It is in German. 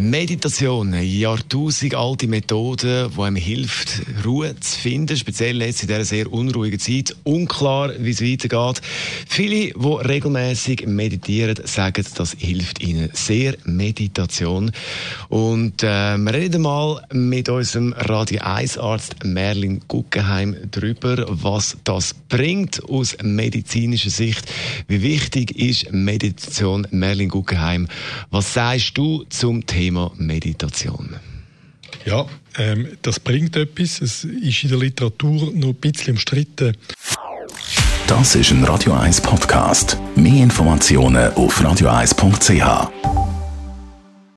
Meditation, eine jahrtausendalte Methode, die einem hilft, Ruhe zu finden, speziell jetzt in dieser sehr unruhigen Zeit. Unklar, wie es weitergeht. Viele, die regelmäßig meditieren, sagen, das hilft ihnen sehr, Meditation. Und äh, wir reden mal mit unserem Radio 1 Arzt Merlin Guggenheim darüber, was das bringt aus medizinischer Sicht. Wie wichtig ist Meditation, Merlin Guggenheim? Was sagst du zum Thema? Thema Meditation? Ja, ähm, das bringt etwas. Es ist in der Literatur noch ein bisschen umstritten. Das ist ein Radio 1 Podcast. Mehr Informationen auf radio1.ch.